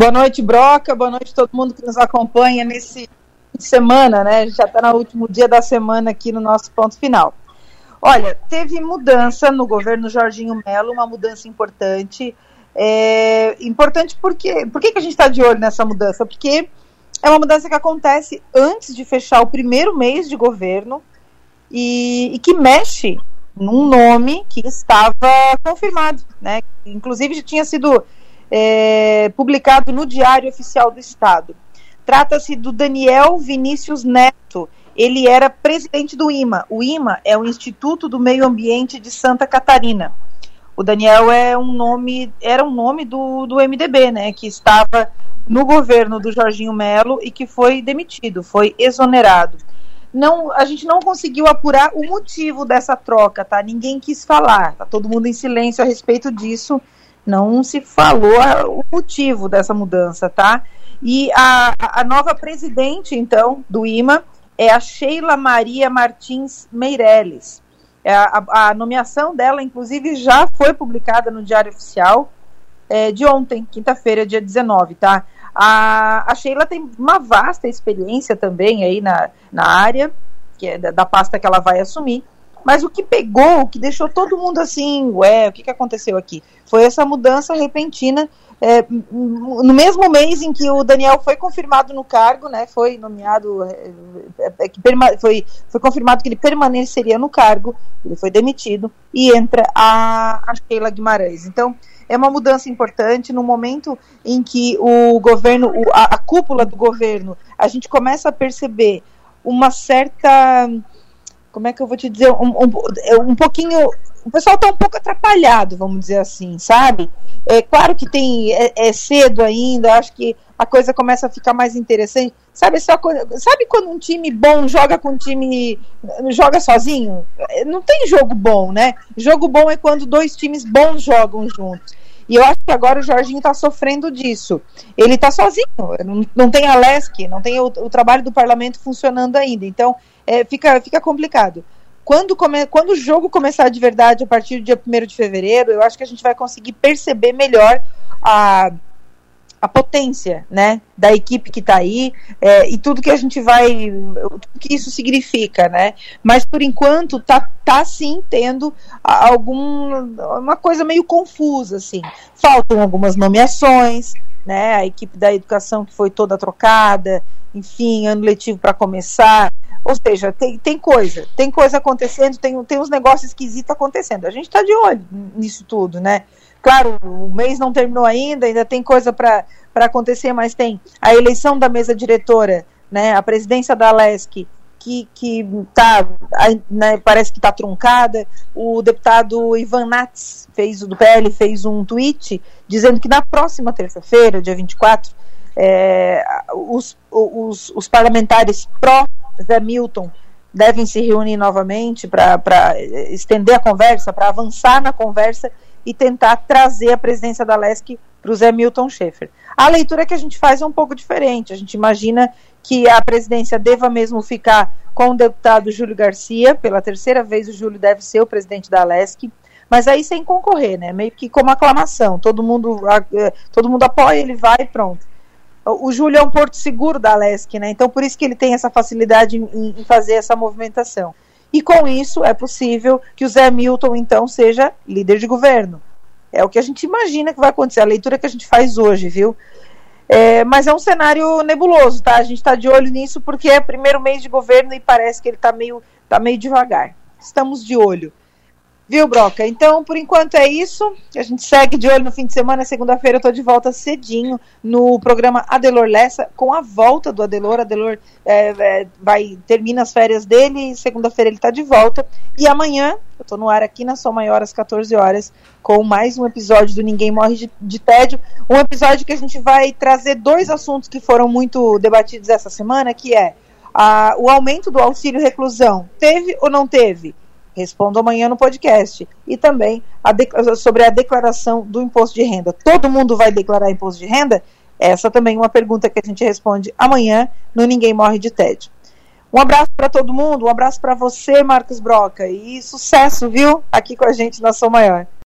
Boa noite, Broca. Boa noite a todo mundo que nos acompanha nesse semana, né? Já está no último dia da semana aqui no nosso ponto final. Olha, teve mudança no governo Jorginho Melo, uma mudança importante. É, importante porque. Por que, que a gente está de olho nessa mudança? Porque é uma mudança que acontece antes de fechar o primeiro mês de governo e, e que mexe num nome que estava confirmado, né? Inclusive já tinha sido é, publicado no Diário Oficial do Estado. Trata-se do Daniel Vinícius Neto. Ele era presidente do IMA. O IMA é o Instituto do Meio Ambiente de Santa Catarina. O Daniel é um nome, era um nome do, do MDB, né? Que estava no governo do Jorginho Melo e que foi demitido, foi exonerado. Não, a gente não conseguiu apurar o motivo dessa troca, tá? Ninguém quis falar, tá todo mundo em silêncio a respeito disso não se falou o motivo dessa mudança, tá? E a, a nova presidente, então, do IMA é a Sheila Maria Martins Meirelles. É, a, a, nomeação dela, inclusive, já foi publicada no Diário Oficial é, de ontem, quinta-feira, dia 19, tá? A, a Sheila tem uma vasta experiência também aí na, na área, que é da, da pasta que ela vai assumir. Mas o que pegou, o que deixou todo mundo assim, ué, o que, que aconteceu aqui? Foi essa mudança repentina é, no mesmo mês em que o Daniel foi confirmado no cargo, né, foi nomeado, é, é, é foi, foi confirmado que ele permaneceria no cargo, ele foi demitido, e entra a, a Sheila Guimarães. Então, é uma mudança importante no momento em que o governo, a, a cúpula do governo, a gente começa a perceber uma certa como é que eu vou te dizer, um, um, um pouquinho. O pessoal está um pouco atrapalhado, vamos dizer assim, sabe? É claro que tem é, é, cedo ainda, acho que a coisa começa a ficar mais interessante. Sabe, coisa, sabe quando um time bom joga com um time. joga sozinho? Não tem jogo bom, né? Jogo bom é quando dois times bons jogam juntos. E eu acho que agora o Jorginho está sofrendo disso. Ele está sozinho, não, não tem a LESC, não tem o, o, trabalho do parlamento funcionando ainda. Então, é, fica, fica complicado. Quando, come, quando o jogo começar de verdade, a partir do dia 1 de fevereiro, eu acho que a gente vai conseguir perceber melhor a a potência né, da equipe que está aí é, e tudo que a gente vai, tudo que isso significa, né? Mas por enquanto tá, tá sim tendo algum uma coisa meio confusa assim. Faltam algumas nomeações, né? A equipe da educação que foi toda trocada, enfim, ano letivo para começar. Ou seja, tem, tem coisa, tem coisa acontecendo, tem, tem uns negócios esquisitos acontecendo. A gente está de olho nisso tudo, né? Claro, o mês não terminou ainda, ainda tem coisa para acontecer, mas tem a eleição da mesa diretora, né, a presidência da LESC, que, que tá, né, parece que está truncada. O deputado Ivan Nats, fez, do PL, fez um tweet dizendo que na próxima terça-feira, dia 24, é, os, os, os parlamentares pró-Zé Milton devem se reunir novamente para estender a conversa, para avançar na conversa e tentar trazer a presidência da LESC para o Zé Milton Schaefer. A leitura que a gente faz é um pouco diferente. A gente imagina que a presidência deva mesmo ficar com o deputado Júlio Garcia. Pela terceira vez, o Júlio deve ser o presidente da LESC. Mas aí sem concorrer, né? Meio que como aclamação. Todo mundo, eh, todo mundo apoia, ele vai e pronto. O Júlio é um porto seguro da LESC, né? Então por isso que ele tem essa facilidade em, em fazer essa movimentação. E com isso é possível que o Zé Milton, então, seja líder de governo. É o que a gente imagina que vai acontecer, a leitura que a gente faz hoje, viu? É, mas é um cenário nebuloso, tá? A gente está de olho nisso porque é primeiro mês de governo e parece que ele está meio, tá meio devagar. Estamos de olho. Viu, Broca? Então, por enquanto é isso. A gente segue de olho no fim de semana. Segunda-feira eu estou de volta cedinho no programa Adelor Lessa, com a volta do Adelor. Adelor é, é, vai, termina as férias dele, segunda-feira ele está de volta. E amanhã, eu estou no ar aqui na Som Maior às 14 horas, com mais um episódio do Ninguém Morre de, de Tédio. Um episódio que a gente vai trazer dois assuntos que foram muito debatidos essa semana, que é a, o aumento do auxílio reclusão. Teve ou não teve? Respondo amanhã no podcast. E também a sobre a declaração do imposto de renda. Todo mundo vai declarar imposto de renda? Essa também é uma pergunta que a gente responde amanhã no Ninguém Morre de TED. Um abraço para todo mundo, um abraço para você, Marcos Broca, e sucesso, viu? Aqui com a gente na Sou Maior.